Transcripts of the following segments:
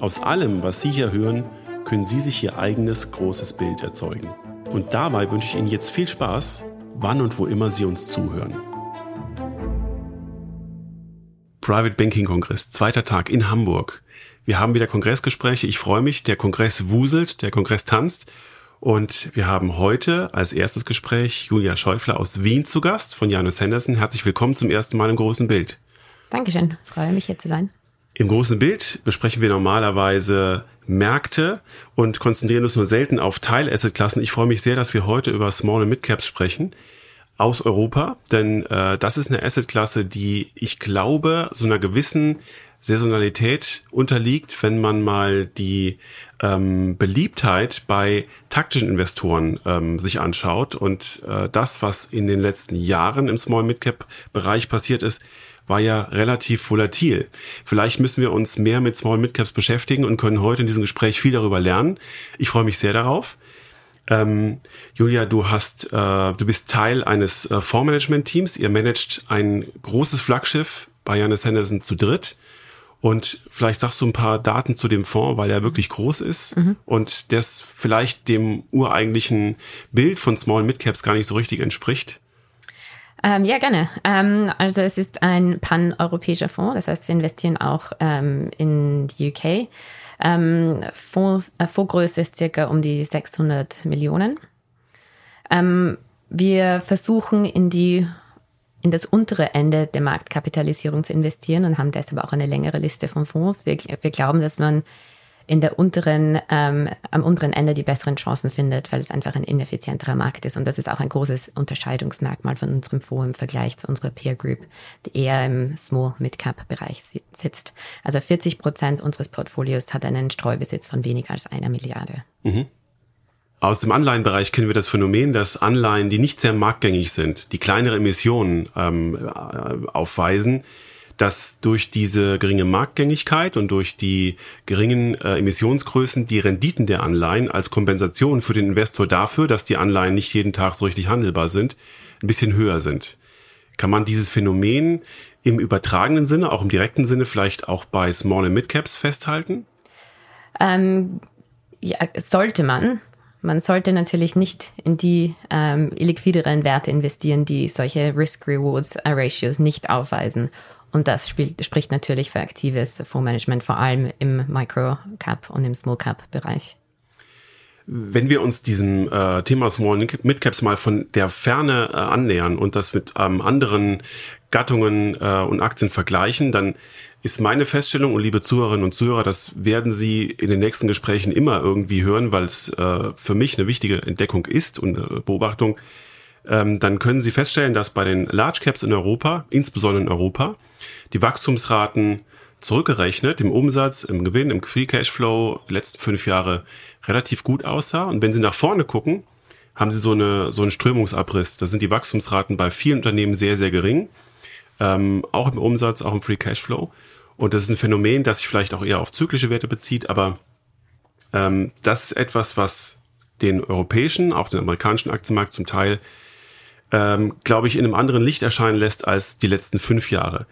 Aus allem, was Sie hier hören, können Sie sich Ihr eigenes großes Bild erzeugen. Und dabei wünsche ich Ihnen jetzt viel Spaß wann und wo immer Sie uns zuhören. Private Banking Kongress, zweiter Tag in Hamburg. Wir haben wieder Kongressgespräche. Ich freue mich. Der Kongress wuselt, der Kongress tanzt. Und wir haben heute als erstes Gespräch Julia Schäufler aus Wien zu Gast von Janus Henderson. Herzlich willkommen zum ersten Mal im großen Bild. Dankeschön. Freue mich hier zu sein. Im großen Bild besprechen wir normalerweise Märkte und konzentrieren uns nur selten auf Teil-Asset-Klassen. Ich freue mich sehr, dass wir heute über Small- und Mid-Caps sprechen aus Europa, denn äh, das ist eine Asset-Klasse, die ich glaube, so einer gewissen Saisonalität unterliegt, wenn man mal die ähm, Beliebtheit bei taktischen Investoren ähm, sich anschaut und äh, das, was in den letzten Jahren im Small-Mid-Cap-Bereich passiert ist, war ja relativ volatil. Vielleicht müssen wir uns mehr mit Small Mid Caps beschäftigen und können heute in diesem Gespräch viel darüber lernen. Ich freue mich sehr darauf. Ähm, Julia, du hast, äh, du bist Teil eines äh, Fondsmanagement-Teams. Ihr managt ein großes Flaggschiff bei Janis Henderson zu dritt. Und vielleicht sagst du ein paar Daten zu dem Fonds, weil er wirklich groß ist mhm. und das vielleicht dem ureigentlichen Bild von Small Mid Caps gar nicht so richtig entspricht. Ähm, ja, gerne. Ähm, also es ist ein pan-europäischer Fonds, das heißt, wir investieren auch ähm, in die UK. Ähm, Fonds, äh, Fondsgröße ist circa um die 600 Millionen. Ähm, wir versuchen in die in das untere Ende der Marktkapitalisierung zu investieren und haben deshalb auch eine längere Liste von Fonds. Wir, wir glauben, dass man in der unteren, ähm, am unteren Ende die besseren Chancen findet, weil es einfach ein ineffizienterer Markt ist. Und das ist auch ein großes Unterscheidungsmerkmal von unserem Fonds im Vergleich zu unserer Peer Group, die eher im Small-Mid-Cap-Bereich sitzt. Also 40 Prozent unseres Portfolios hat einen Streubesitz von weniger als einer Milliarde. Mhm. Aus dem Anleihenbereich kennen wir das Phänomen, dass Anleihen, die nicht sehr marktgängig sind, die kleinere Emissionen ähm, äh, aufweisen, dass durch diese geringe Marktgängigkeit und durch die geringen äh, Emissionsgrößen die Renditen der Anleihen als Kompensation für den Investor dafür, dass die Anleihen nicht jeden Tag so richtig handelbar sind, ein bisschen höher sind. Kann man dieses Phänomen im übertragenen Sinne, auch im direkten Sinne, vielleicht auch bei Small and Mid Caps festhalten? Ähm, ja, sollte man. Man sollte natürlich nicht in die ähm, illiquideren Werte investieren, die solche Risk-Rewards-Ratios nicht aufweisen. Und das spielt, spricht natürlich für aktives Fondsmanagement, vor allem im Micro-Cap und im Small-Cap-Bereich. Wenn wir uns diesem äh, Thema Small Midcaps mal von der Ferne äh, annähern und das mit ähm, anderen Gattungen äh, und Aktien vergleichen, dann ist meine Feststellung und liebe Zuhörerinnen und Zuhörer, das werden Sie in den nächsten Gesprächen immer irgendwie hören, weil es äh, für mich eine wichtige Entdeckung ist und äh, Beobachtung. Ähm, dann können Sie feststellen, dass bei den Large Caps in Europa, insbesondere in Europa, die Wachstumsraten zurückgerechnet im Umsatz, im Gewinn, im Free Cashflow die letzten fünf Jahre relativ gut aussah. Und wenn Sie nach vorne gucken, haben Sie so, eine, so einen Strömungsabriss. Da sind die Wachstumsraten bei vielen Unternehmen sehr, sehr gering. Ähm, auch im Umsatz, auch im Free Cashflow. Und das ist ein Phänomen, das sich vielleicht auch eher auf zyklische Werte bezieht, aber ähm, das ist etwas, was den europäischen, auch den amerikanischen Aktienmarkt zum Teil, ähm, glaube ich, in einem anderen Licht erscheinen lässt als die letzten fünf Jahre.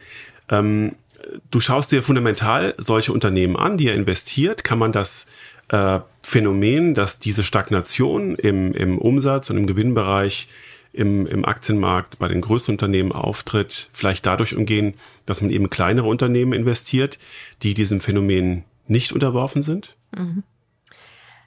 Ähm, du schaust dir fundamental solche Unternehmen an, die er investiert. Kann man das äh, Phänomen, dass diese Stagnation im, im Umsatz und im Gewinnbereich im, im Aktienmarkt bei den größten Unternehmen auftritt, vielleicht dadurch umgehen, dass man eben kleinere Unternehmen investiert, die diesem Phänomen nicht unterworfen sind? Mhm.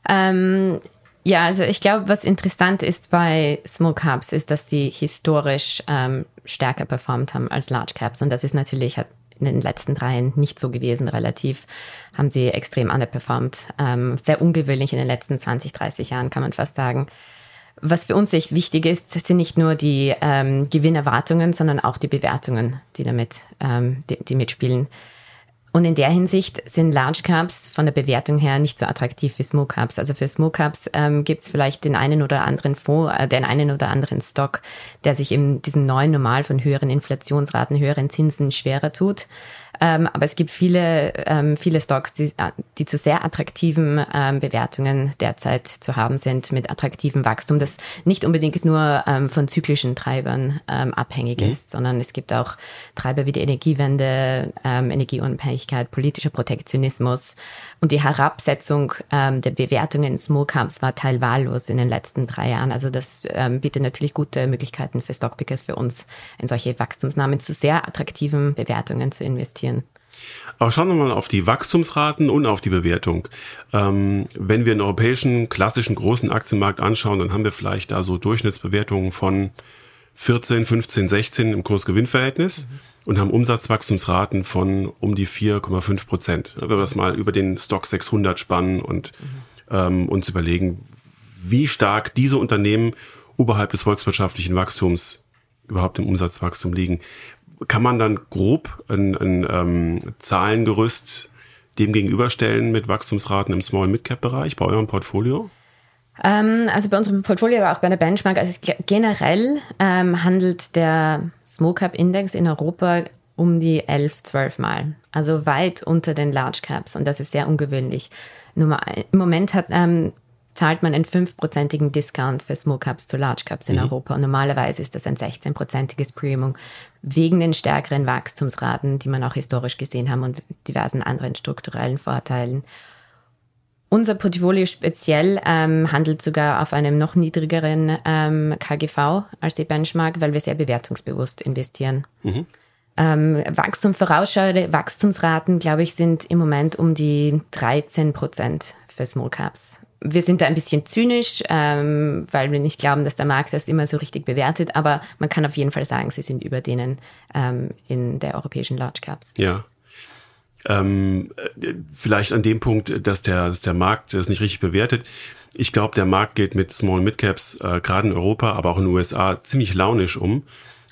Ähm, ja, also ich glaube, was interessant ist bei Small Caps, ist, dass sie historisch ähm, stärker performt haben als Large Caps. Und das ist natürlich, hat in den letzten dreien nicht so gewesen. Relativ haben sie extrem underperformed. Ähm, sehr ungewöhnlich in den letzten 20, 30 Jahren, kann man fast sagen. Was für uns echt wichtig ist, sind nicht nur die ähm, Gewinnerwartungen, sondern auch die Bewertungen, die damit, ähm, die, die mitspielen. Und in der Hinsicht sind Large Caps von der Bewertung her nicht so attraktiv wie Small Caps. Also für Small Caps ähm, gibt es vielleicht den einen oder anderen Fonds, äh, den einen oder anderen Stock, der sich in diesem neuen Normal von höheren Inflationsraten, höheren Zinsen schwerer tut. Ähm, aber es gibt viele, ähm, viele Stocks, die, äh, die zu sehr attraktiven ähm, Bewertungen derzeit zu haben sind, mit attraktivem Wachstum, das nicht unbedingt nur ähm, von zyklischen Treibern ähm, abhängig mhm. ist, sondern es gibt auch Treiber wie die Energiewende, ähm, Energieunabhängigkeit, politischer Protektionismus und die Herabsetzung ähm, der Bewertungen in Small Caps war teilwahllos in den letzten drei Jahren. Also das ähm, bietet natürlich gute Möglichkeiten für Stockpickers, für uns in solche Wachstumsnahmen zu sehr attraktiven Bewertungen zu investieren. Aber schauen wir mal auf die Wachstumsraten und auf die Bewertung. Ähm, wenn wir einen europäischen klassischen großen Aktienmarkt anschauen, dann haben wir vielleicht da so Durchschnittsbewertungen von 14, 15, 16 im Kursgewinnverhältnis. Mhm und haben Umsatzwachstumsraten von um die 4,5 Prozent. Wenn wir das mal über den Stock 600 spannen und mhm. ähm, uns überlegen, wie stark diese Unternehmen oberhalb des volkswirtschaftlichen Wachstums überhaupt im Umsatzwachstum liegen, kann man dann grob ein, ein ähm, Zahlengerüst dem gegenüberstellen mit Wachstumsraten im Small-Mid-Cap-Bereich bei eurem Portfolio? Ähm, also bei unserem Portfolio, aber auch bei der Benchmark, also generell ähm, handelt der Small Index in Europa um die 11, 12 Mal. Also weit unter den Large Caps und das ist sehr ungewöhnlich. Nummer, Im Moment hat, ähm, zahlt man einen 5-prozentigen Discount für Small Caps zu Large Caps in mhm. Europa. Und normalerweise ist das ein 16-prozentiges Premium wegen den stärkeren Wachstumsraten, die man auch historisch gesehen haben und diversen anderen strukturellen Vorteilen. Unser Portfolio speziell ähm, handelt sogar auf einem noch niedrigeren ähm, KGV als die Benchmark, weil wir sehr bewertungsbewusst investieren. Mhm. Ähm, Wachstum vorausschauende Wachstumsraten, glaube ich, sind im Moment um die 13 Prozent für Small Caps. Wir sind da ein bisschen zynisch, ähm, weil wir nicht glauben, dass der Markt das immer so richtig bewertet, aber man kann auf jeden Fall sagen, sie sind über denen ähm, in der europäischen Large Caps. Ja, ähm, vielleicht an dem Punkt, dass der, dass der Markt das nicht richtig bewertet. Ich glaube, der Markt geht mit Small Mid Caps äh, gerade in Europa, aber auch in den USA ziemlich launisch um.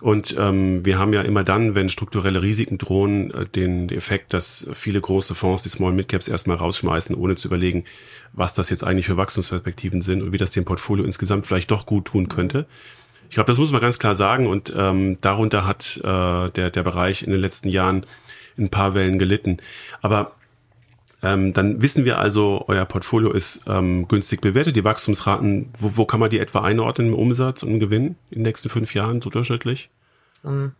Und ähm, wir haben ja immer dann, wenn strukturelle Risiken drohen, äh, den Effekt, dass viele große Fonds die Small Mid Caps erstmal rausschmeißen, ohne zu überlegen, was das jetzt eigentlich für Wachstumsperspektiven sind und wie das dem Portfolio insgesamt vielleicht doch gut tun könnte. Ich glaube, das muss man ganz klar sagen. Und ähm, darunter hat äh, der, der Bereich in den letzten Jahren in ein paar Wellen gelitten. Aber ähm, dann wissen wir also, euer Portfolio ist ähm, günstig bewertet. Die Wachstumsraten, wo, wo kann man die etwa einordnen im Umsatz und im Gewinn in den nächsten fünf Jahren so durchschnittlich? Um,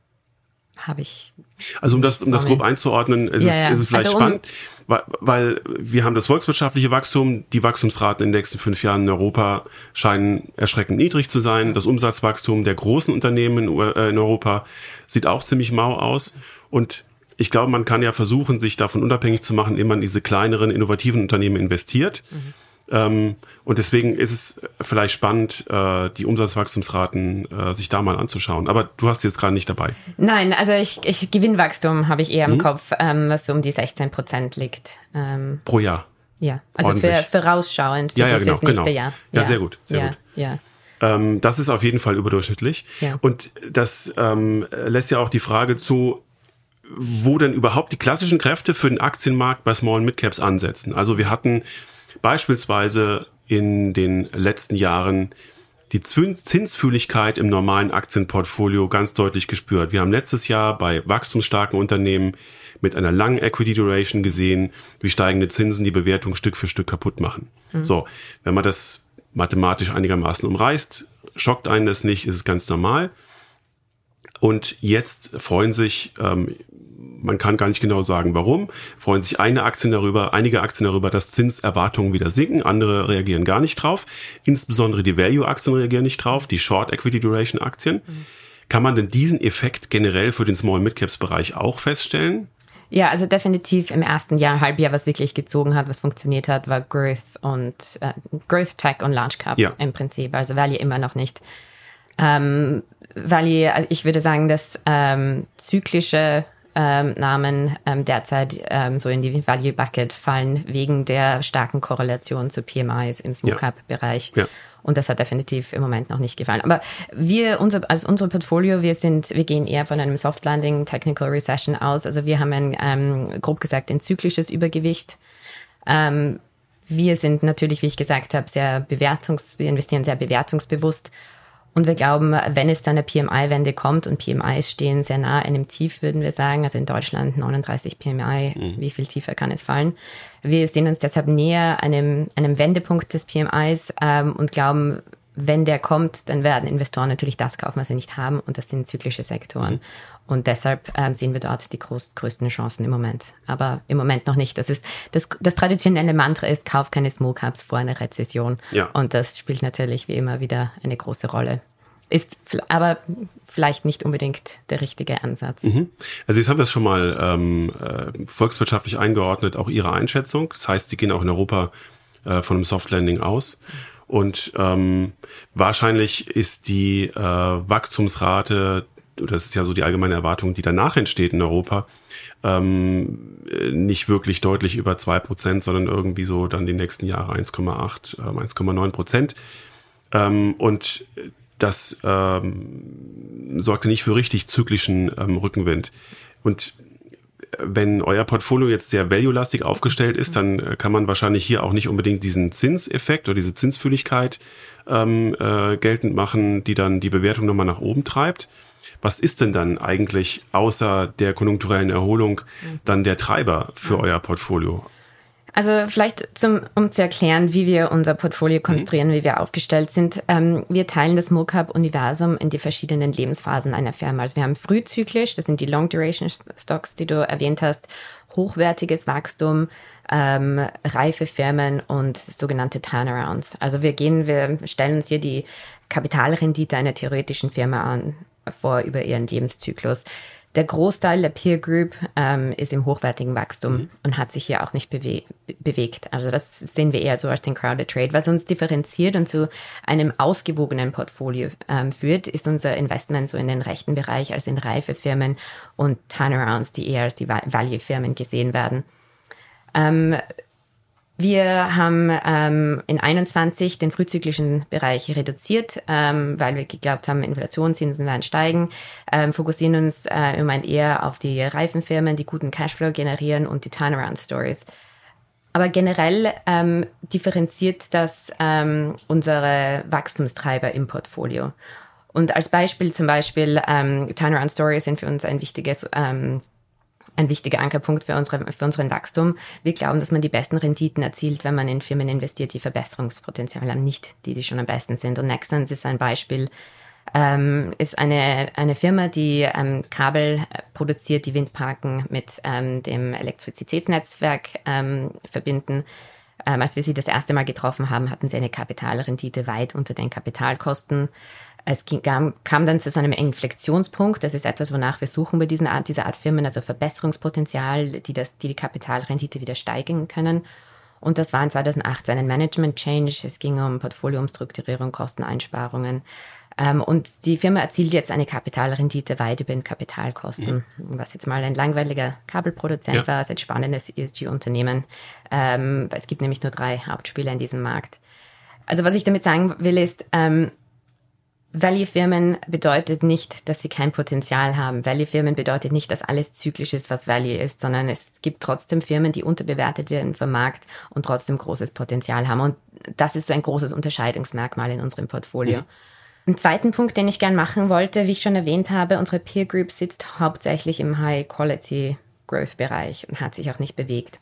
Habe ich. Also um das, um das grob einzuordnen, ist, ja, es, ja. ist es vielleicht also spannend, weil, weil wir haben das volkswirtschaftliche Wachstum, die Wachstumsraten in den nächsten fünf Jahren in Europa scheinen erschreckend niedrig zu sein. Das Umsatzwachstum der großen Unternehmen in, äh, in Europa sieht auch ziemlich mau aus. Und ich glaube, man kann ja versuchen, sich davon unabhängig zu machen, indem man diese kleineren, innovativen Unternehmen investiert. Mhm. Ähm, und deswegen ist es vielleicht spannend, äh, die Umsatzwachstumsraten äh, sich da mal anzuschauen. Aber du hast jetzt gerade nicht dabei. Nein, also ich, ich Gewinnwachstum habe ich eher im mhm. Kopf, ähm, was so um die 16 Prozent liegt. Ähm, Pro Jahr. Ja, also für, vorausschauend für, ja, ja, genau, fürs nächste genau. Jahr. Ja, ja, sehr gut, sehr ja, gut. Ja. Ähm, das ist auf jeden Fall überdurchschnittlich. Ja. Und das ähm, lässt ja auch die Frage zu, wo denn überhaupt die klassischen Kräfte für den Aktienmarkt bei Small Mid Caps ansetzen. Also wir hatten beispielsweise in den letzten Jahren die Zinsfühligkeit im normalen Aktienportfolio ganz deutlich gespürt. Wir haben letztes Jahr bei wachstumsstarken Unternehmen mit einer langen Equity Duration gesehen, wie steigende Zinsen die Bewertung Stück für Stück kaputt machen. Mhm. So, wenn man das mathematisch einigermaßen umreißt, schockt einen das nicht, ist es ganz normal. Und jetzt freuen sich ähm, man kann gar nicht genau sagen, warum. Freuen sich eine Aktien darüber, einige Aktien darüber, dass Zinserwartungen wieder sinken, andere reagieren gar nicht drauf. Insbesondere die Value-Aktien reagieren nicht drauf, die Short Equity Duration Aktien. Mhm. Kann man denn diesen Effekt generell für den Small Mid Caps Bereich auch feststellen? Ja, also definitiv im ersten Jahr, Halbjahr, was wirklich gezogen hat, was funktioniert hat, war Growth und äh, Growth Tech und Launch Cap ja. im Prinzip. Also Value immer noch nicht. Ähm, Value, also ich würde sagen, dass ähm, zyklische ähm, Namen ähm, derzeit ähm, so in die Value Bucket fallen wegen der starken Korrelation zu PMIs im Small Cap Bereich. Ja. Und das hat definitiv im Moment noch nicht gefallen. Aber wir, unser, also unser Portfolio, wir sind, wir gehen eher von einem Soft Landing, Technical Recession aus. Also wir haben ein, ähm, grob gesagt, ein zyklisches Übergewicht. Ähm, wir sind natürlich, wie ich gesagt habe, sehr bewertungs, wir investieren sehr bewertungsbewusst und wir glauben, wenn es dann eine PMI-Wende kommt und PMIs stehen sehr nah einem Tief, würden wir sagen, also in Deutschland 39 PMI, mhm. wie viel tiefer kann es fallen? Wir sehen uns deshalb näher einem, einem Wendepunkt des PMIs ähm, und glauben, wenn der kommt, dann werden Investoren natürlich das kaufen, was sie nicht haben und das sind zyklische Sektoren. Mhm. Und deshalb ähm, sehen wir dort die groß, größten Chancen im Moment. Aber im Moment noch nicht. Das ist das, das traditionelle Mantra ist, kauf keine Small Caps vor einer Rezession. Ja. Und das spielt natürlich wie immer wieder eine große Rolle. Ist aber vielleicht nicht unbedingt der richtige Ansatz. Mhm. Also jetzt haben wir es schon mal ähm, äh, volkswirtschaftlich eingeordnet, auch Ihre Einschätzung. Das heißt, Sie gehen auch in Europa äh, von einem Soft Landing aus. Und ähm, wahrscheinlich ist die äh, Wachstumsrate das ist ja so die allgemeine Erwartung, die danach entsteht in Europa, ähm, nicht wirklich deutlich über zwei Prozent, sondern irgendwie so dann die nächsten Jahre 1,8, äh, 1,9 Prozent. Ähm, und das ähm, sorgte nicht für richtig zyklischen ähm, Rückenwind. Und wenn euer Portfolio jetzt sehr value-lastig aufgestellt ist, dann äh, kann man wahrscheinlich hier auch nicht unbedingt diesen Zinseffekt oder diese Zinsfühligkeit ähm, äh, geltend machen, die dann die Bewertung nochmal nach oben treibt. Was ist denn dann eigentlich außer der konjunkturellen Erholung dann der Treiber für euer Portfolio? Also vielleicht zum, um zu erklären, wie wir unser Portfolio konstruieren, mhm. wie wir aufgestellt sind. Ähm, wir teilen das MoCap-Universum in die verschiedenen Lebensphasen einer Firma. Also wir haben frühzyklisch, das sind die Long-Duration-Stocks, die du erwähnt hast, hochwertiges Wachstum, ähm, reife Firmen und sogenannte Turnarounds. Also wir gehen, wir stellen uns hier die Kapitalrendite einer theoretischen Firma an vor über ihren Lebenszyklus. Der Großteil der Peer Group ähm, ist im hochwertigen Wachstum mhm. und hat sich hier auch nicht bewe bewegt. Also das sehen wir eher so als den Crowded Trade. Was uns differenziert und zu einem ausgewogenen Portfolio ähm, führt, ist unser Investment so in den rechten Bereich als in reife Firmen und Turnarounds, die eher als die Value-Firmen gesehen werden. Ähm, wir haben ähm, in 21 den frühzyklischen Bereich reduziert, ähm, weil wir geglaubt haben, Inflationszinsen werden steigen, ähm, fokussieren uns äh, im Moment eher auf die Reifenfirmen, die guten Cashflow generieren und die Turnaround-Stories. Aber generell ähm, differenziert das ähm, unsere Wachstumstreiber im Portfolio. Und als Beispiel zum Beispiel ähm, Turnaround Stories sind für uns ein wichtiges ähm, ein wichtiger Ankerpunkt für, unsere, für unseren Wachstum. Wir glauben, dass man die besten Renditen erzielt, wenn man in Firmen investiert, die Verbesserungspotenzial haben, nicht die, die schon am besten sind. Und Nexans ist ein Beispiel, ähm, ist eine, eine Firma, die ähm, Kabel äh, produziert, die Windparken mit ähm, dem Elektrizitätsnetzwerk ähm, verbinden. Ähm, als wir sie das erste Mal getroffen haben, hatten sie eine Kapitalrendite weit unter den Kapitalkosten. Es ging, kam, kam dann zu so einem Inflektionspunkt. Das ist etwas, wonach wir suchen bei diesen Art, dieser Art Firmen, also Verbesserungspotenzial, die, das, die die Kapitalrendite wieder steigen können. Und das war in 2018 ein Management Change. Es ging um Portfolioumstrukturierung, Kosteneinsparungen. Ähm, und die Firma erzielt jetzt eine Kapitalrendite weit über den Kapitalkosten, mhm. was jetzt mal ein langweiliger Kabelproduzent ja. war, ist ein spannendes ESG-Unternehmen. Ähm, es gibt nämlich nur drei Hauptspieler in diesem Markt. Also was ich damit sagen will, ist, ähm, Value-Firmen bedeutet nicht, dass sie kein Potenzial haben. Value-Firmen bedeutet nicht, dass alles zyklisch ist, was Value ist, sondern es gibt trotzdem Firmen, die unterbewertet werden vom Markt und trotzdem großes Potenzial haben. Und das ist so ein großes Unterscheidungsmerkmal in unserem Portfolio. Mhm. Ein zweiten Punkt, den ich gern machen wollte, wie ich schon erwähnt habe, unsere Peer Group sitzt hauptsächlich im High-Quality-Growth-Bereich und hat sich auch nicht bewegt.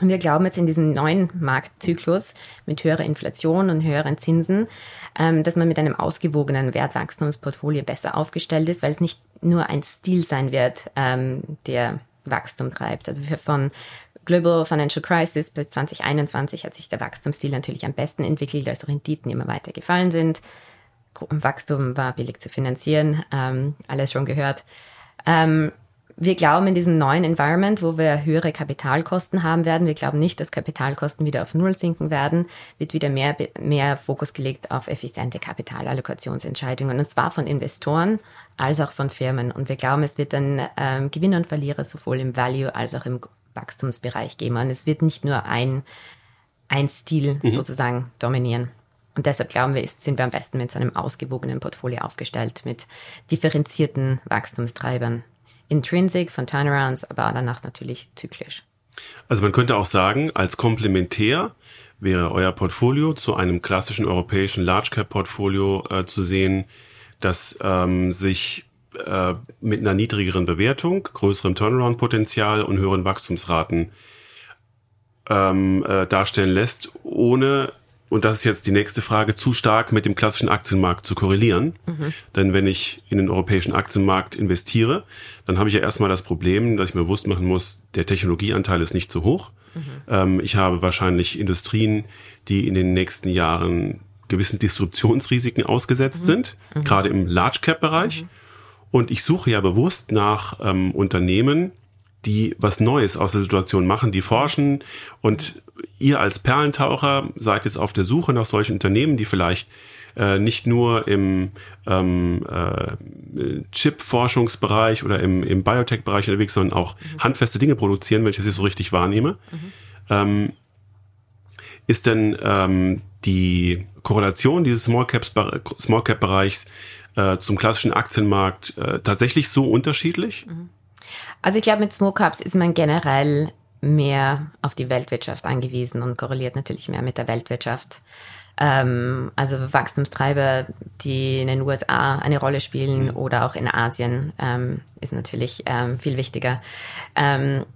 Wir glauben jetzt in diesem neuen Marktzyklus mit höherer Inflation und höheren Zinsen, ähm, dass man mit einem ausgewogenen Wertwachstumsportfolio besser aufgestellt ist, weil es nicht nur ein Stil sein wird, ähm, der Wachstum treibt. Also von Global Financial Crisis bis 2021 hat sich der Wachstumsstil natürlich am besten entwickelt, als Renditen immer weiter gefallen sind. Wachstum war billig zu finanzieren, ähm, alles schon gehört. Wir glauben in diesem neuen Environment, wo wir höhere Kapitalkosten haben werden, wir glauben nicht, dass Kapitalkosten wieder auf Null sinken werden, wird wieder mehr, mehr Fokus gelegt auf effiziente Kapitalallokationsentscheidungen und zwar von Investoren als auch von Firmen. Und wir glauben, es wird dann ähm, Gewinner und Verlierer sowohl im Value als auch im Wachstumsbereich geben. Und es wird nicht nur ein, ein Stil mhm. sozusagen dominieren. Und deshalb glauben wir, sind wir am besten mit so einem ausgewogenen Portfolio aufgestellt, mit differenzierten Wachstumstreibern. Intrinsic von Turnarounds, aber danach natürlich zyklisch. Also man könnte auch sagen, als Komplementär wäre euer Portfolio zu einem klassischen europäischen Large Cap Portfolio äh, zu sehen, das ähm, sich äh, mit einer niedrigeren Bewertung, größerem Turnaround-Potenzial und höheren Wachstumsraten ähm, äh, darstellen lässt, ohne und das ist jetzt die nächste Frage, zu stark mit dem klassischen Aktienmarkt zu korrelieren. Mhm. Denn wenn ich in den europäischen Aktienmarkt investiere, dann habe ich ja erstmal das Problem, dass ich mir bewusst machen muss, der Technologieanteil ist nicht so hoch. Mhm. Ähm, ich habe wahrscheinlich Industrien, die in den nächsten Jahren gewissen Disruptionsrisiken ausgesetzt mhm. sind, mhm. gerade im Large Cap Bereich. Und ich suche ja bewusst nach ähm, Unternehmen, die was Neues aus der Situation machen, die forschen und ihr als Perlentaucher seid jetzt auf der Suche nach solchen Unternehmen, die vielleicht äh, nicht nur im ähm, äh, Chip-Forschungsbereich oder im, im Biotech-Bereich unterwegs, sondern auch mhm. handfeste Dinge produzieren, wenn ich das jetzt so richtig wahrnehme. Mhm. Ähm, ist denn ähm, die Korrelation dieses Small, Caps, Small Cap Bereichs äh, zum klassischen Aktienmarkt äh, tatsächlich so unterschiedlich? Mhm. Also ich glaube, mit Small Caps ist man generell mehr auf die Weltwirtschaft angewiesen und korreliert natürlich mehr mit der Weltwirtschaft. Ähm, also Wachstumstreiber, die in den USA eine Rolle spielen mhm. oder auch in Asien, ähm, ist natürlich ähm, viel wichtiger. Ähm,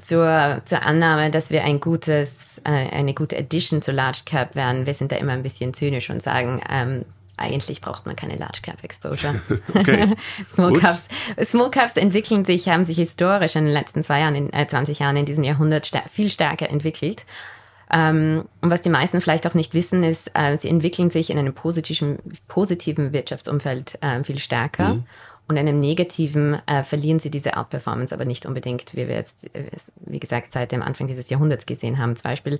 zur, zur Annahme, dass wir ein gutes, äh, eine gute Addition zu Large Cap werden, wir sind da immer ein bisschen zynisch und sagen, ähm, eigentlich braucht man keine Large Cap Exposure. Okay. Small, Caps, Small Caps entwickeln sich, haben sich historisch in den letzten zwei Jahren, in, äh, 20 Jahren in diesem Jahrhundert sta viel stärker entwickelt. Ähm, und was die meisten vielleicht auch nicht wissen, ist, äh, sie entwickeln sich in einem positiven, positiven Wirtschaftsumfeld äh, viel stärker. Mhm. Und in einem negativen äh, verlieren sie diese Outperformance aber nicht unbedingt, wie wir jetzt, äh, wie gesagt, seit dem Anfang dieses Jahrhunderts gesehen haben. Zum Beispiel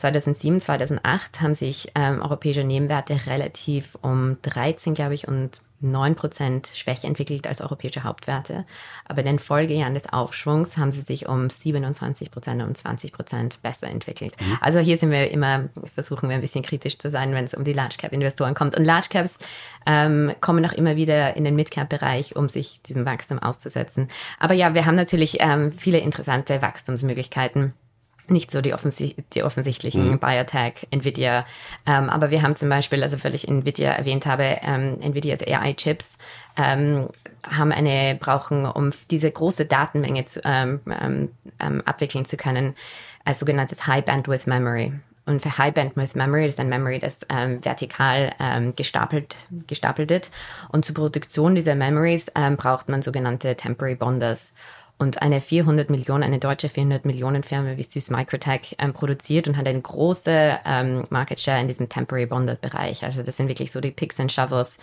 2007, 2008 haben sich ähm, europäische Nebenwerte relativ um 13, glaube ich, und 9 Prozent schwächer entwickelt als europäische Hauptwerte. Aber in den Folgejahren des Aufschwungs haben sie sich um 27 Prozent und 20 Prozent besser entwickelt. Mhm. Also hier sind wir immer, versuchen wir ein bisschen kritisch zu sein, wenn es um die Large Cap Investoren kommt. Und Large Caps ähm, kommen auch immer wieder in den Mid Cap Bereich, um sich diesem Wachstum auszusetzen. Aber ja, wir haben natürlich ähm, viele interessante Wachstumsmöglichkeiten nicht so die, offensi die offensichtlichen mhm. Biotech, Nvidia. Ähm, aber wir haben zum Beispiel, also weil ich Nvidia erwähnt habe, ähm, Nvidias AI-Chips ähm, haben eine, brauchen, um diese große Datenmenge zu, ähm, ähm, ähm, abwickeln zu können, ein sogenanntes High Bandwidth Memory. Und für High Bandwidth Memory ist ein Memory, das ähm, vertikal ähm, gestapelt, gestapelt wird. Und zur Produktion dieser Memories ähm, braucht man sogenannte Temporary Bonders. Und eine 400 Millionen, eine deutsche 400 Millionen Firma wie Süß Microtech ähm, produziert und hat eine große ähm, Market Share in diesem Temporary Bonded Bereich. Also das sind wirklich so die Picks and Shovels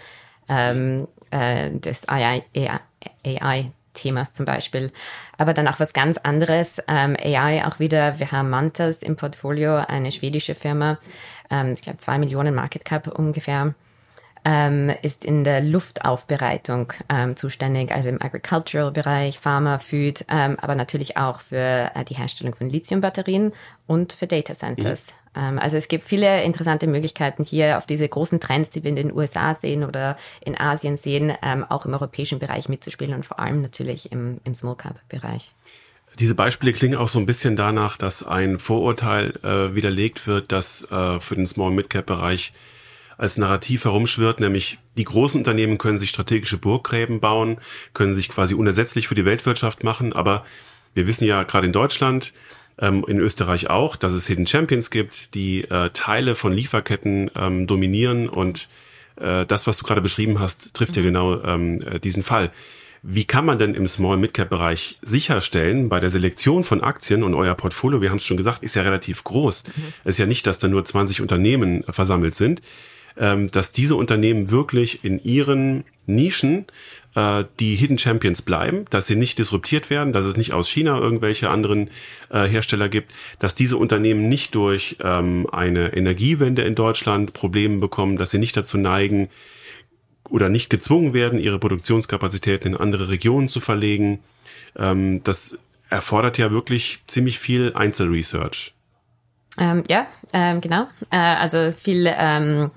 ähm, äh, des AI, AI, AI Themas zum Beispiel. Aber dann auch was ganz anderes. Ähm, AI auch wieder, wir haben Mantas im Portfolio, eine schwedische Firma, ähm, ich glaube zwei Millionen Market Cap ungefähr ähm, ist in der Luftaufbereitung ähm, zuständig, also im Agricultural-Bereich, Pharma, Food, ähm, aber natürlich auch für äh, die Herstellung von Lithiumbatterien und für Data Centers. Mhm. Ähm, also es gibt viele interessante Möglichkeiten hier auf diese großen Trends, die wir in den USA sehen oder in Asien sehen, ähm, auch im europäischen Bereich mitzuspielen und vor allem natürlich im, im Small Cap-Bereich. Diese Beispiele klingen auch so ein bisschen danach, dass ein Vorurteil äh, widerlegt wird, dass äh, für den Small Mid Cap Bereich als Narrativ herumschwirrt, nämlich die großen Unternehmen können sich strategische Burggräben bauen, können sich quasi unersetzlich für die Weltwirtschaft machen, aber wir wissen ja gerade in Deutschland, ähm, in Österreich auch, dass es Hidden Champions gibt, die äh, Teile von Lieferketten ähm, dominieren und äh, das, was du gerade beschrieben hast, trifft mhm. ja genau ähm, äh, diesen Fall. Wie kann man denn im Small-Mid-Cap-Bereich sicherstellen, bei der Selektion von Aktien und euer Portfolio, wir haben es schon gesagt, ist ja relativ groß. Mhm. Es ist ja nicht, dass da nur 20 Unternehmen versammelt sind, dass diese Unternehmen wirklich in ihren Nischen äh, die Hidden Champions bleiben, dass sie nicht disruptiert werden, dass es nicht aus China irgendwelche anderen äh, Hersteller gibt, dass diese Unternehmen nicht durch ähm, eine Energiewende in Deutschland Probleme bekommen, dass sie nicht dazu neigen oder nicht gezwungen werden, ihre Produktionskapazitäten in andere Regionen zu verlegen. Ähm, das erfordert ja wirklich ziemlich viel Einzelresearch. Ähm, ja, ähm, genau. Äh, also viel ähm,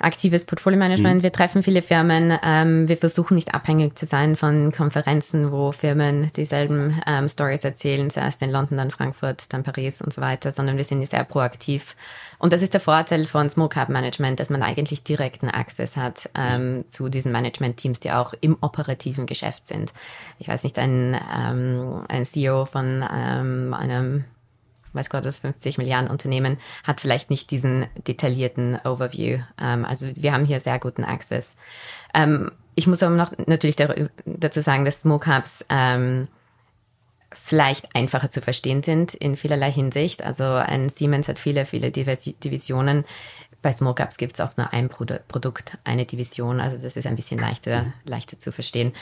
aktives Portfolio-Management. Mhm. Wir treffen viele Firmen. Ähm, wir versuchen nicht abhängig zu sein von Konferenzen, wo Firmen dieselben ähm, Stories erzählen, zuerst in London, dann Frankfurt, dann Paris und so weiter, sondern wir sind sehr proaktiv. Und das ist der Vorteil von Smoke Hub Management, dass man eigentlich direkten Access hat ähm, zu diesen Management-Teams, die auch im operativen Geschäft sind. Ich weiß nicht, ein, ähm, ein CEO von ähm, einem weiß Gott, das 50 Milliarden Unternehmen hat vielleicht nicht diesen detaillierten Overview. Ähm, also wir haben hier sehr guten Access. Ähm, ich muss aber noch natürlich dazu sagen, dass Smoke Hubs ähm, vielleicht einfacher zu verstehen sind in vielerlei Hinsicht. Also ein Siemens hat viele, viele Divisionen. Bei Smoke Hubs gibt es auch nur ein Produkt, eine Division. Also das ist ein bisschen leichter, leichter zu verstehen.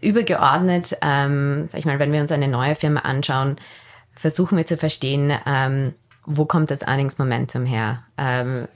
Übergeordnet, ähm, sag ich mal, wenn wir uns eine neue Firma anschauen, versuchen wir zu verstehen, ähm, wo kommt das Earnings Momentum her? Ähm,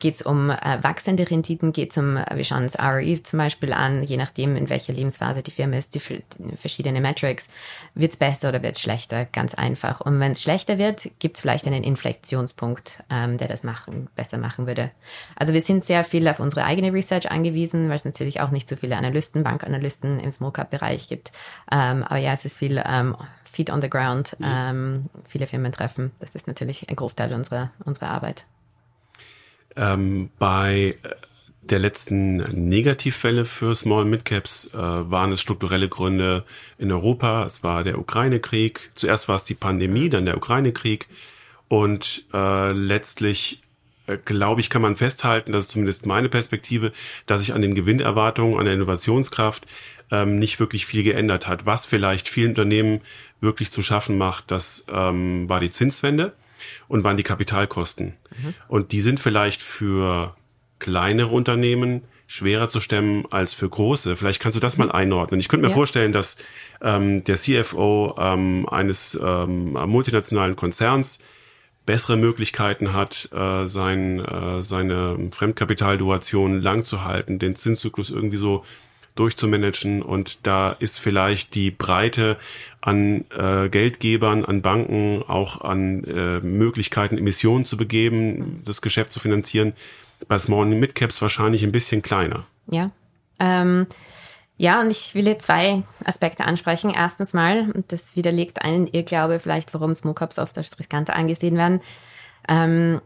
Geht es um äh, wachsende Renditen? Geht es um, äh, wir schauen uns ROE zum Beispiel an, je nachdem, in welcher Lebensphase die Firma ist, die, die verschiedene Metrics. Wird es besser oder wird es schlechter? Ganz einfach. Und wenn es schlechter wird, gibt es vielleicht einen Inflektionspunkt, ähm, der das machen, besser machen würde. Also wir sind sehr viel auf unsere eigene Research angewiesen, weil es natürlich auch nicht so viele Analysten, Bankanalysten im Small-Cap-Bereich gibt. Ähm, aber ja, es ist viel ähm, Feet on the Ground, mhm. ähm, viele Firmen treffen. Das ist natürlich ein Großteil unserer, unserer Arbeit. Ähm, bei der letzten Negativfälle für Small Midcaps äh, waren es strukturelle Gründe in Europa. Es war der Ukraine-Krieg. Zuerst war es die Pandemie, dann der Ukraine-Krieg. Und äh, letztlich, äh, glaube ich, kann man festhalten, das ist zumindest meine Perspektive, dass sich an den Gewinnerwartungen, an der Innovationskraft ähm, nicht wirklich viel geändert hat. Was vielleicht vielen Unternehmen wirklich zu schaffen macht, das ähm, war die Zinswende und waren die Kapitalkosten. Mhm. Und die sind vielleicht für kleinere Unternehmen schwerer zu stemmen als für große. Vielleicht kannst du das mal einordnen. Ich könnte mir ja. vorstellen, dass ähm, der CFO ähm, eines ähm, multinationalen Konzerns bessere Möglichkeiten hat, äh, sein, äh, seine Fremdkapitalduration lang zu halten, den Zinszyklus irgendwie so durchzumanagen. Und da ist vielleicht die Breite an äh, Geldgebern, an Banken, auch an äh, Möglichkeiten, Emissionen zu begeben, das Geschäft zu finanzieren, bei Small und Midcaps wahrscheinlich ein bisschen kleiner. Ja. Ähm, ja, und ich will hier zwei Aspekte ansprechen. Erstens mal, und das widerlegt einen Irrglaube vielleicht, warum Smoke-Ups oft als riskanter angesehen werden. Ähm,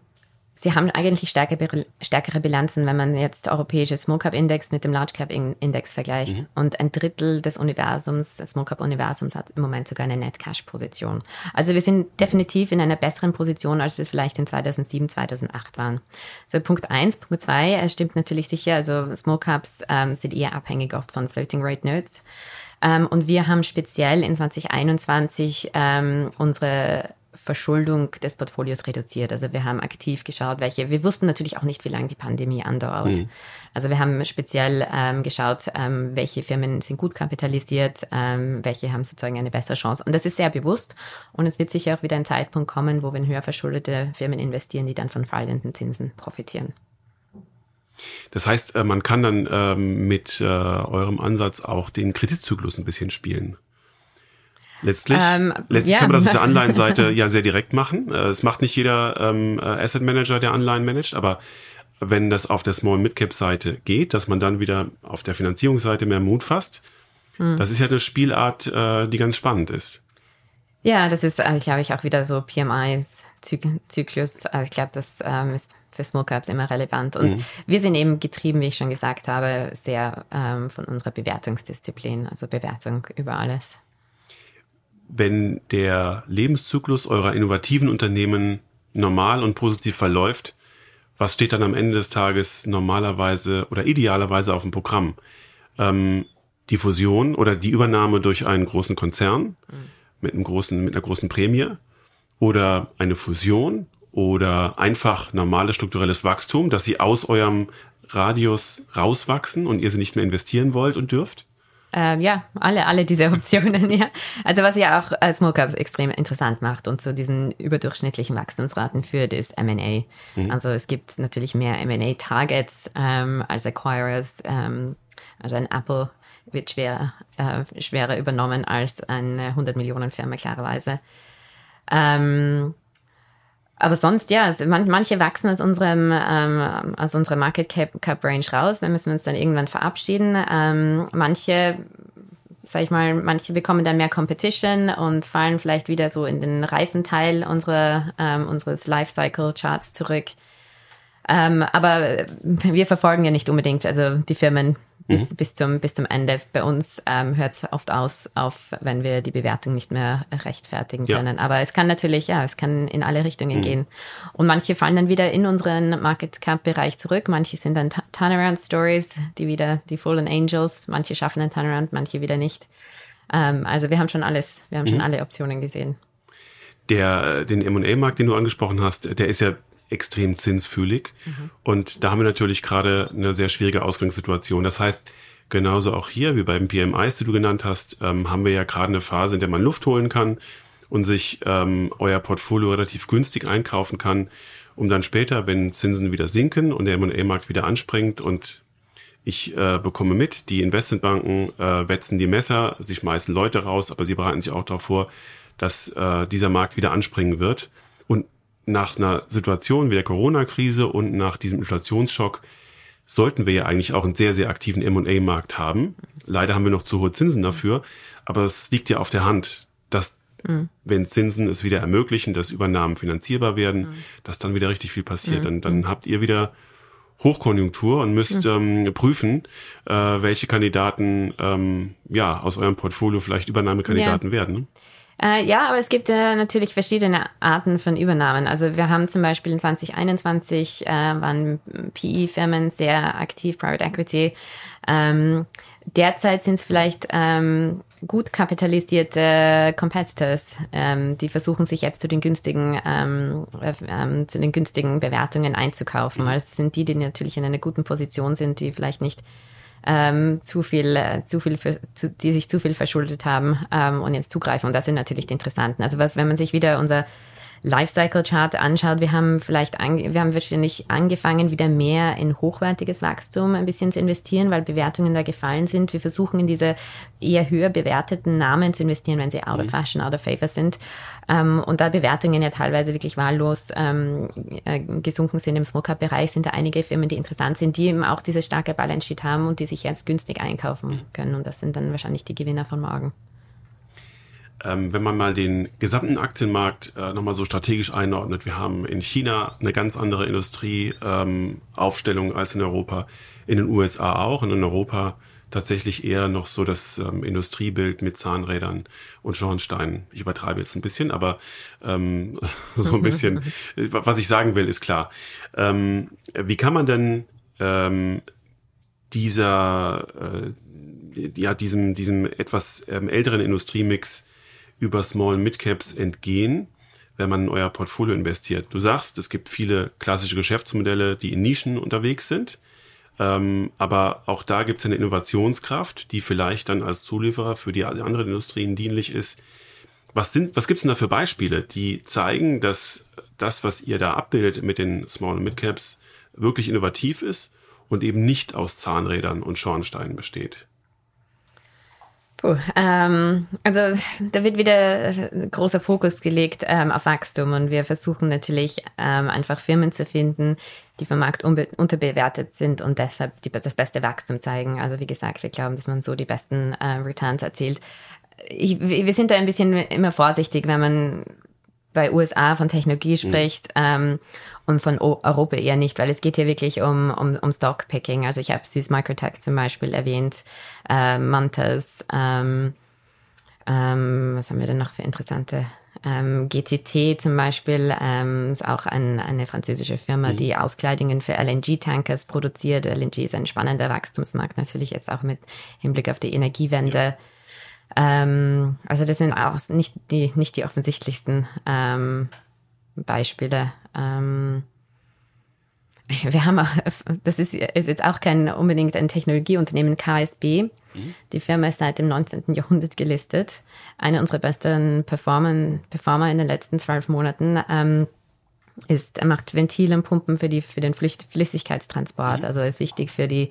Sie haben eigentlich stärkere, stärkere Bilanzen, wenn man jetzt europäische Small Cap Index mit dem Large Cap Index vergleicht. Mhm. Und ein Drittel des Universums, des Small Cap Universums hat im Moment sogar eine Net Cash Position. Also wir sind definitiv in einer besseren Position, als wir es vielleicht in 2007, 2008 waren. So Punkt eins, Punkt zwei, es stimmt natürlich sicher. Also Small Caps ähm, sind eher abhängig oft von Floating Rate Notes. Ähm, und wir haben speziell in 2021 ähm, unsere Verschuldung des Portfolios reduziert. Also wir haben aktiv geschaut, welche, wir wussten natürlich auch nicht, wie lange die Pandemie andauert. Mhm. Also wir haben speziell ähm, geschaut, ähm, welche Firmen sind gut kapitalisiert, ähm, welche haben sozusagen eine bessere Chance. Und das ist sehr bewusst. Und es wird sicher auch wieder ein Zeitpunkt kommen, wo wir in höher verschuldete Firmen investieren, die dann von fallenden Zinsen profitieren. Das heißt, äh, man kann dann ähm, mit äh, eurem Ansatz auch den Kreditzyklus ein bisschen spielen. Letztlich, ähm, letztlich ja. kann man das auf der Anleihenseite ja sehr direkt machen. Äh, es macht nicht jeder ähm, äh, Asset Manager, der Anleihen managt, aber wenn das auf der Small Midcap Seite geht, dass man dann wieder auf der Finanzierungsseite mehr Mut fasst, hm. das ist ja eine Spielart, äh, die ganz spannend ist. Ja, das ist, äh, glaube ich, auch wieder so PMIs, Zyklus. Also ich glaube, das ähm, ist für Small Caps immer relevant. Und mhm. wir sind eben getrieben, wie ich schon gesagt habe, sehr ähm, von unserer Bewertungsdisziplin, also Bewertung über alles. Wenn der Lebenszyklus eurer innovativen Unternehmen normal und positiv verläuft, was steht dann am Ende des Tages normalerweise oder idealerweise auf dem Programm? Ähm, die Fusion oder die Übernahme durch einen großen Konzern mhm. mit einem großen, mit einer großen Prämie oder eine Fusion oder einfach normales strukturelles Wachstum, dass sie aus eurem Radius rauswachsen und ihr sie nicht mehr investieren wollt und dürft? Ähm, ja, alle, alle diese Optionen, ja. Also was ja auch als Small Caps extrem interessant macht und zu diesen überdurchschnittlichen Wachstumsraten führt, ist M&A. Mhm. Also es gibt natürlich mehr M&A-Targets ähm, als Acquirers. Ähm, also ein Apple wird schwer, äh, schwerer übernommen als eine 100 Millionen Firma, klarerweise. Ähm, aber sonst, ja, man, manche wachsen aus unserem, ähm, aus unserer Market Cap, Cap Range raus, da müssen wir uns dann irgendwann verabschieden. Ähm, manche, sag ich mal, manche bekommen dann mehr Competition und fallen vielleicht wieder so in den reifen Teil unserer, ähm, unseres Lifecycle Charts zurück. Ähm, aber wir verfolgen ja nicht unbedingt, also die Firmen bis, mhm. bis, zum, bis zum Ende. Bei uns ähm, hört es oft aus, auf, wenn wir die Bewertung nicht mehr rechtfertigen können. Ja. Aber es kann natürlich, ja, es kann in alle Richtungen mhm. gehen. Und manche fallen dann wieder in unseren Market Cap Bereich zurück. Manche sind dann Turnaround Stories, die wieder die Fallen Angels. Manche schaffen einen Turnaround, manche wieder nicht. Ähm, also wir haben schon alles, wir haben mhm. schon alle Optionen gesehen. Der, den M&A-Markt, den du angesprochen hast, der ist ja extrem zinsfühlig. Mhm. Und da haben wir natürlich gerade eine sehr schwierige Ausgangssituation. Das heißt, genauso auch hier, wie beim PMIs, die du genannt hast, ähm, haben wir ja gerade eine Phase, in der man Luft holen kann und sich ähm, euer Portfolio relativ günstig einkaufen kann, um dann später, wenn Zinsen wieder sinken und der M&A-Markt wieder anspringt und ich äh, bekomme mit, die Investmentbanken äh, wetzen die Messer, sie schmeißen Leute raus, aber sie bereiten sich auch darauf vor, dass äh, dieser Markt wieder anspringen wird. Nach einer Situation wie der Corona-Krise und nach diesem Inflationsschock sollten wir ja eigentlich auch einen sehr, sehr aktiven M&A-Markt haben. Leider haben wir noch zu hohe Zinsen dafür, aber es liegt ja auf der Hand, dass mhm. wenn Zinsen es wieder ermöglichen, dass Übernahmen finanzierbar werden, mhm. dass dann wieder richtig viel passiert. Mhm. Dann, dann habt ihr wieder Hochkonjunktur und müsst mhm. ähm, prüfen, äh, welche Kandidaten ähm, ja aus eurem Portfolio vielleicht Übernahmekandidaten ja. werden. Ne? Äh, ja, aber es gibt äh, natürlich verschiedene Arten von Übernahmen. Also wir haben zum Beispiel in 2021 äh, waren PE-Firmen sehr aktiv, Private Equity. Ähm, derzeit sind es vielleicht ähm, gut kapitalisierte Competitors, ähm, die versuchen sich jetzt zu den günstigen, ähm, äh, ähm, zu den günstigen Bewertungen einzukaufen. Mhm. Also es sind die, die natürlich in einer guten Position sind, die vielleicht nicht ähm, zu viel, äh, zu viel, für, zu, die sich zu viel verschuldet haben ähm, und jetzt zugreifen. Und das sind natürlich die interessanten. Also was, wenn man sich wieder unser Lifecycle Chart anschaut, wir haben vielleicht, an, wir haben wahrscheinlich angefangen, wieder mehr in hochwertiges Wachstum ein bisschen zu investieren, weil Bewertungen da gefallen sind. Wir versuchen in diese eher höher bewerteten Namen zu investieren, wenn sie out of mhm. fashion, out of favor sind. Ähm, und da Bewertungen ja teilweise wirklich wahllos ähm, äh, gesunken sind im Smoker-Bereich, sind da einige Firmen, die interessant sind, die eben auch diese starke Balance Sheet haben und die sich jetzt günstig einkaufen mhm. können. Und das sind dann wahrscheinlich die Gewinner von morgen. Ähm, wenn man mal den gesamten Aktienmarkt äh, nochmal so strategisch einordnet, wir haben in China eine ganz andere Industrieaufstellung ähm, als in Europa, in den USA auch, und in Europa tatsächlich eher noch so das ähm, Industriebild mit Zahnrädern und Schornsteinen. Ich übertreibe jetzt ein bisschen, aber ähm, so ein bisschen, was ich sagen will, ist klar. Ähm, wie kann man denn ähm, dieser, äh, ja, diesem, diesem etwas ähm, älteren Industriemix über Small Mid Caps entgehen, wenn man in euer Portfolio investiert. Du sagst, es gibt viele klassische Geschäftsmodelle, die in Nischen unterwegs sind. Ähm, aber auch da gibt es eine Innovationskraft, die vielleicht dann als Zulieferer für die anderen Industrien dienlich ist. Was sind, was gibt's denn da für Beispiele, die zeigen, dass das, was ihr da abbildet mit den Small und Mid Caps, wirklich innovativ ist und eben nicht aus Zahnrädern und Schornsteinen besteht? Puh, ähm, also da wird wieder großer Fokus gelegt ähm, auf Wachstum und wir versuchen natürlich ähm, einfach Firmen zu finden, die vom Markt unterbewertet sind und deshalb die, das beste Wachstum zeigen. Also wie gesagt, wir glauben, dass man so die besten äh, Returns erzielt. Ich, wir sind da ein bisschen immer vorsichtig, wenn man bei USA von Technologie mhm. spricht mhm. ähm, und von Europa eher nicht, weil es geht hier wirklich um, um, um Stockpicking. Also ich habe Süß Microtech zum Beispiel erwähnt, äh, Mantas, ähm, Ähm, was haben wir denn noch für interessante? Ähm, GCT zum Beispiel ähm, ist auch ein, eine französische Firma, mhm. die Auskleidungen für LNG-Tankers produziert. LNG ist ein spannender Wachstumsmarkt, natürlich jetzt auch mit Hinblick auf die Energiewende. Ja. Ähm, also das sind auch nicht die, nicht die offensichtlichsten ähm, Beispiele. Ähm, wir haben auch, das ist, ist jetzt auch kein unbedingt ein Technologieunternehmen, KSB. Mhm. Die Firma ist seit dem 19. Jahrhundert gelistet. Eine unserer besten Performer, Performer in den letzten zwölf Monaten. Ähm, ist, er macht Ventile und Pumpen für, die, für den Flüssigkeitstransport. Mhm. Also ist wichtig für die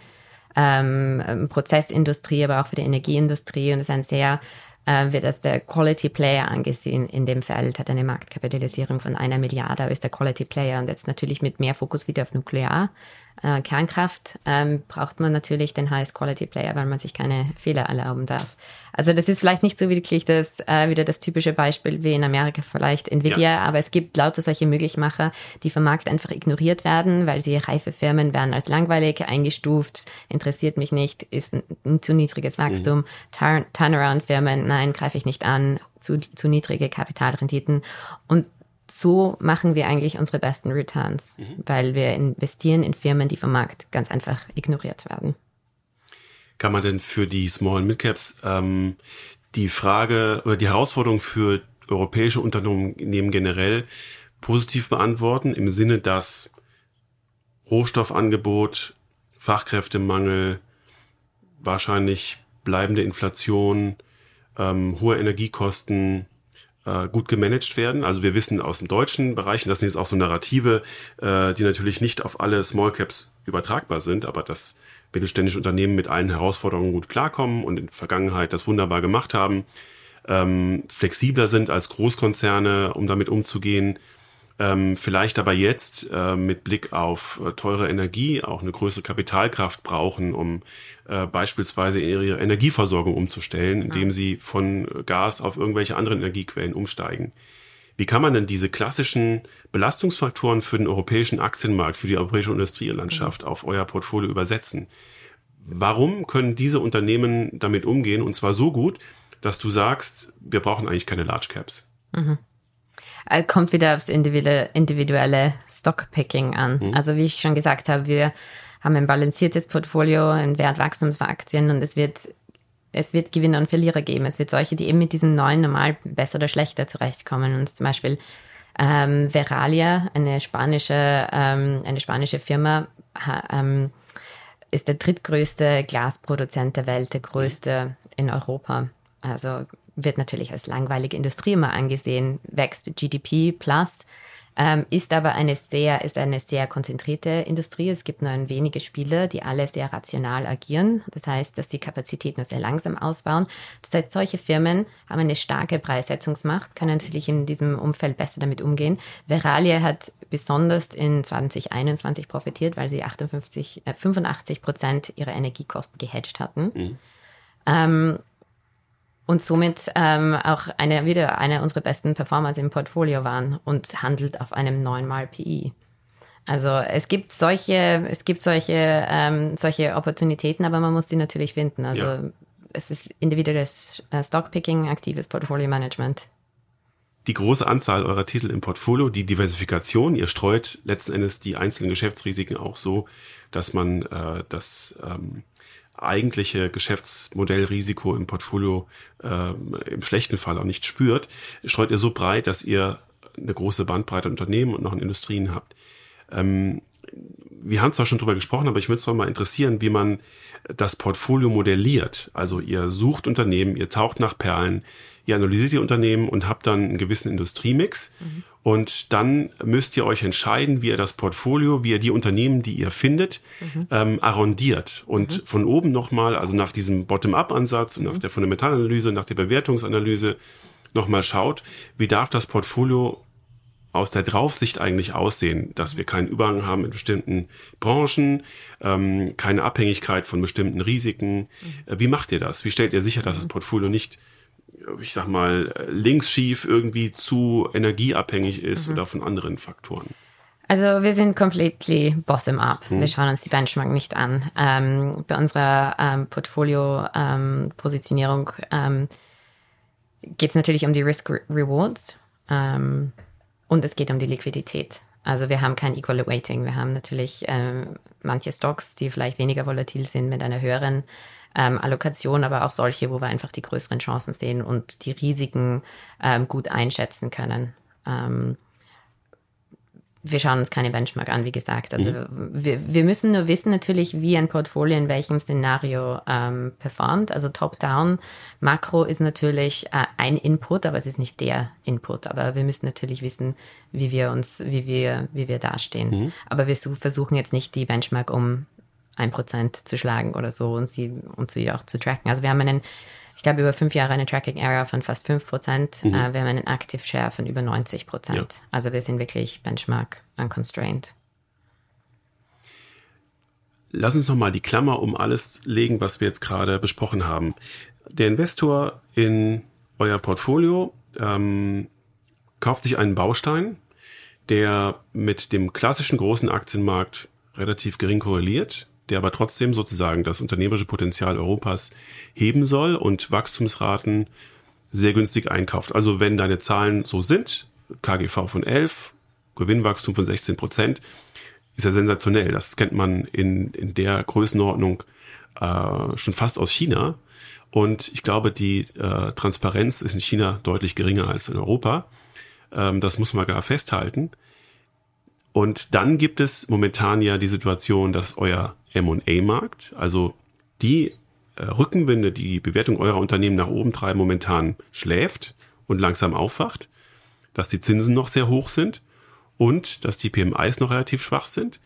ähm, Prozessindustrie, aber auch für die Energieindustrie und ist ein sehr äh, wird als der Quality Player angesehen in dem Feld, hat eine Marktkapitalisierung von einer Milliarde, aber ist der Quality Player und jetzt natürlich mit mehr Fokus wieder auf Nuklear, äh, Kernkraft ähm, braucht man natürlich den Highest Quality Player, weil man sich keine Fehler erlauben darf. Also das ist vielleicht nicht so wirklich das äh, wieder das typische Beispiel wie in Amerika vielleicht Nvidia, ja. aber es gibt lauter solche Möglichmacher, die vom Markt einfach ignoriert werden, weil sie reife Firmen werden als langweilig eingestuft, interessiert mich nicht, ist ein, ein zu niedriges Wachstum. Mhm. Turn Turnaround-Firmen, nein, greife ich nicht an, zu, zu niedrige Kapitalrenditen und so machen wir eigentlich unsere besten Returns, mhm. weil wir investieren in Firmen, die vom Markt ganz einfach ignoriert werden. Kann man denn für die Small Mid Caps ähm, die Frage oder die Herausforderung für europäische Unternehmen generell positiv beantworten, im Sinne, dass Rohstoffangebot, Fachkräftemangel, wahrscheinlich bleibende Inflation, ähm, hohe Energiekosten, äh, gut gemanagt werden. Also wir wissen aus dem deutschen Bereich, und das sind jetzt auch so Narrative, äh, die natürlich nicht auf alle Small Caps übertragbar sind, aber dass mittelständische Unternehmen mit allen Herausforderungen gut klarkommen und in der Vergangenheit das wunderbar gemacht haben, ähm, flexibler sind als Großkonzerne, um damit umzugehen, ähm, vielleicht aber jetzt äh, mit Blick auf äh, teure Energie auch eine größere Kapitalkraft brauchen, um äh, beispielsweise ihre Energieversorgung umzustellen, indem sie von Gas auf irgendwelche anderen Energiequellen umsteigen. Wie kann man denn diese klassischen Belastungsfaktoren für den europäischen Aktienmarkt, für die europäische Industrielandschaft mhm. auf euer Portfolio übersetzen? Warum können diese Unternehmen damit umgehen und zwar so gut, dass du sagst, wir brauchen eigentlich keine Large Caps? Mhm. Äh, kommt wieder aufs individuelle, individuelle Stockpicking an. Mhm. Also wie ich schon gesagt habe, wir haben ein balanciertes Portfolio, ein Wertwachstum für Aktien und es wird es wird Gewinner und Verlierer geben. Es wird solche, die eben mit diesem neuen Normal besser oder schlechter zurechtkommen. Und zum Beispiel ähm, Veralia, eine spanische, ähm, eine spanische Firma, ha, ähm, ist der drittgrößte Glasproduzent der Welt, der größte in Europa. Also wird natürlich als langweilige Industrie immer angesehen, wächst GDP plus, ähm, ist aber eine sehr, ist eine sehr konzentrierte Industrie. Es gibt nur ein wenige Spieler, die alle sehr rational agieren. Das heißt, dass die Kapazitäten sehr langsam ausbauen. Das heißt, solche Firmen haben eine starke Preissetzungsmacht, können natürlich in diesem Umfeld besser damit umgehen. Veralia hat besonders in 2021 profitiert, weil sie 58, äh, 85 Prozent ihrer Energiekosten gehatcht hatten. Mhm. Ähm, und somit ähm, auch eine, wieder eine unserer besten Performers im Portfolio waren und handelt auf einem neunmal PI. Also es gibt solche, es gibt solche, ähm, solche Opportunitäten, aber man muss die natürlich finden. Also ja. es ist individuelles äh, Stockpicking, aktives Portfolio Management. Die große Anzahl eurer Titel im Portfolio, die Diversifikation, ihr streut letzten Endes die einzelnen Geschäftsrisiken auch so, dass man äh, das ähm, eigentliche Geschäftsmodellrisiko im Portfolio äh, im schlechten Fall auch nicht spürt, streut ihr so breit, dass ihr eine große Bandbreite an Unternehmen und noch an Industrien habt. Ähm, wir haben zwar schon drüber gesprochen, aber ich würde es doch mal interessieren, wie man das Portfolio modelliert. Also ihr sucht Unternehmen, ihr taucht nach Perlen, ihr analysiert die Unternehmen und habt dann einen gewissen Industriemix. Mhm. Und dann müsst ihr euch entscheiden, wie ihr das Portfolio, wie ihr die Unternehmen, die ihr findet, mhm. ähm, arrondiert. Und mhm. von oben nochmal, also nach diesem Bottom-up-Ansatz und nach mhm. der Fundamentalanalyse, nach der Bewertungsanalyse nochmal schaut, wie darf das Portfolio aus der Draufsicht eigentlich aussehen, dass wir keinen Überhang haben in bestimmten Branchen, ähm, keine Abhängigkeit von bestimmten Risiken. Mhm. Äh, wie macht ihr das? Wie stellt ihr sicher, dass das mhm. Portfolio nicht ich sag mal, links schief irgendwie zu energieabhängig ist mhm. oder von anderen Faktoren? Also wir sind completely bottom-up. Mhm. Wir schauen uns die Benchmark nicht an. Ähm, bei unserer ähm, Portfolio-Positionierung ähm, geht es natürlich um die Risk Rewards ähm, und es geht um die Liquidität. Also wir haben kein Equal Weighting. Wir haben natürlich ähm, manche Stocks, die vielleicht weniger volatil sind mit einer höheren ähm, Allokation, aber auch solche, wo wir einfach die größeren Chancen sehen und die Risiken ähm, gut einschätzen können. Ähm, wir schauen uns keine Benchmark an, wie gesagt. Also mhm. wir, wir müssen nur wissen natürlich, wie ein Portfolio in welchem Szenario ähm, performt. Also Top-Down, Makro ist natürlich äh, ein Input, aber es ist nicht der Input. Aber wir müssen natürlich wissen, wie wir uns, wie wir, wie wir dastehen. Mhm. Aber wir versuchen jetzt nicht die Benchmark um ein Prozent zu schlagen oder so und sie und sie auch zu tracken. Also wir haben einen ich glaube, über fünf Jahre eine Tracking Area von fast fünf Prozent. Mhm. Äh, wir haben einen Active Share von über 90 Prozent. Ja. Also wir sind wirklich Benchmark unconstrained. Lass uns noch mal die Klammer um alles legen, was wir jetzt gerade besprochen haben. Der Investor in euer Portfolio ähm, kauft sich einen Baustein, der mit dem klassischen großen Aktienmarkt relativ gering korreliert der aber trotzdem sozusagen das unternehmerische Potenzial Europas heben soll und Wachstumsraten sehr günstig einkauft. Also wenn deine Zahlen so sind, KGV von 11, Gewinnwachstum von 16 Prozent, ist ja sensationell. Das kennt man in, in der Größenordnung äh, schon fast aus China. Und ich glaube, die äh, Transparenz ist in China deutlich geringer als in Europa. Ähm, das muss man gar festhalten. Und dann gibt es momentan ja die Situation, dass euer M&A-Markt, also die äh, Rückenwinde, die die Bewertung eurer Unternehmen nach oben treiben, momentan schläft und langsam aufwacht, dass die Zinsen noch sehr hoch sind und dass die PMIs noch relativ schwach sind.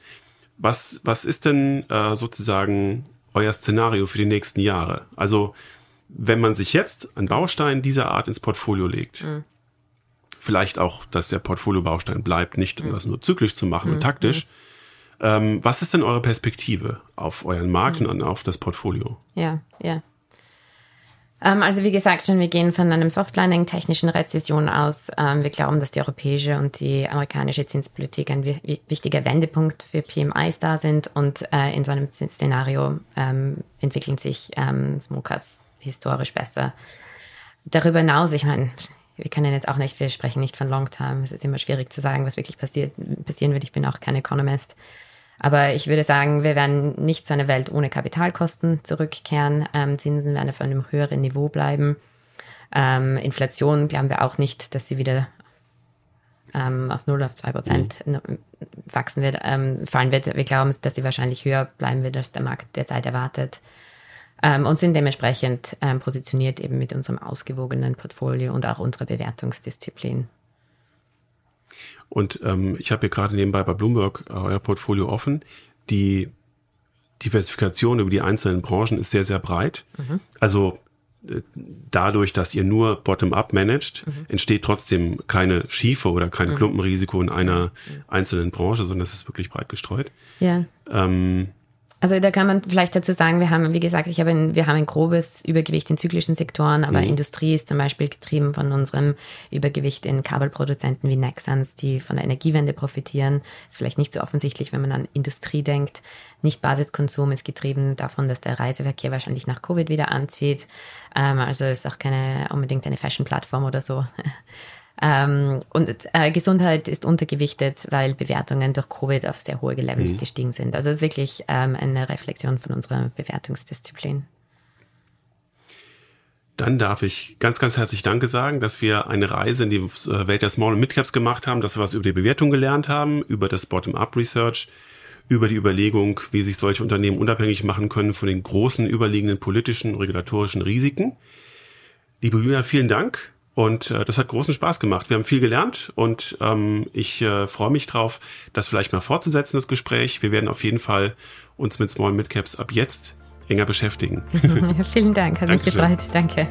Was, was ist denn äh, sozusagen euer Szenario für die nächsten Jahre? Also wenn man sich jetzt einen Baustein dieser Art ins Portfolio legt, mhm. vielleicht auch, dass der Portfolio-Baustein bleibt, nicht um mhm. das nur zyklisch zu machen mhm. und taktisch, mhm. Ähm, was ist denn eure Perspektive auf euren Markt mhm. und auf das Portfolio? Ja, ja. Ähm, also wie gesagt schon, wir gehen von einem Softlining technischen Rezession aus. Ähm, wir glauben, dass die europäische und die amerikanische Zinspolitik ein wichtiger Wendepunkt für PMIs da sind und äh, in so einem Szenario ähm, entwickeln sich ähm, Small Caps historisch besser. Darüber hinaus, ich meine, wir können jetzt auch nicht, wir sprechen nicht von Long Term. Es ist immer schwierig zu sagen, was wirklich passiert, passieren wird. Ich bin auch kein Economist. Aber ich würde sagen, wir werden nicht zu einer Welt ohne Kapitalkosten zurückkehren. Ähm, Zinsen werden auf einem höheren Niveau bleiben. Ähm, Inflation glauben wir auch nicht, dass sie wieder ähm, auf 0 auf 2 Prozent mhm. wachsen wird, ähm, fallen wird. Wir glauben, dass sie wahrscheinlich höher bleiben wird, als der Markt derzeit erwartet. Ähm, und sind dementsprechend ähm, positioniert eben mit unserem ausgewogenen Portfolio und auch unserer Bewertungsdisziplin. Und ähm, ich habe hier gerade nebenbei bei Bloomberg äh, euer Portfolio offen. Die Diversifikation über die einzelnen Branchen ist sehr, sehr breit. Mhm. Also äh, dadurch, dass ihr nur bottom-up managt, mhm. entsteht trotzdem keine Schiefe oder kein mhm. Klumpenrisiko in einer mhm. einzelnen Branche, sondern es ist wirklich breit gestreut. Ja. Ähm, also da kann man vielleicht dazu sagen, wir haben, wie gesagt, ich habe ein, wir haben ein grobes Übergewicht in zyklischen Sektoren, aber mhm. Industrie ist zum Beispiel getrieben von unserem Übergewicht in Kabelproduzenten wie Nexans, die von der Energiewende profitieren. Ist vielleicht nicht so offensichtlich, wenn man an Industrie denkt. Nicht Basiskonsum ist getrieben davon, dass der Reiseverkehr wahrscheinlich nach Covid wieder anzieht. Ähm, also ist auch keine unbedingt eine Fashion-Plattform oder so. Ähm, und äh, Gesundheit ist untergewichtet, weil Bewertungen durch Covid auf sehr hohe Levels mhm. gestiegen sind. Also es ist wirklich ähm, eine Reflexion von unserer Bewertungsdisziplin. Dann darf ich ganz, ganz herzlich Danke sagen, dass wir eine Reise in die äh, Welt der Small- und Midcaps gemacht haben, dass wir was über die Bewertung gelernt haben, über das Bottom-up-Research, über die Überlegung, wie sich solche Unternehmen unabhängig machen können von den großen überliegenden politischen, regulatorischen Risiken. Liebe Julia, vielen Dank. Und äh, das hat großen Spaß gemacht. Wir haben viel gelernt und ähm, ich äh, freue mich drauf, das vielleicht mal fortzusetzen, das Gespräch. Wir werden auf jeden Fall uns mit Small Mid Caps ab jetzt enger beschäftigen. Vielen Dank, hat mich gefreut. Danke.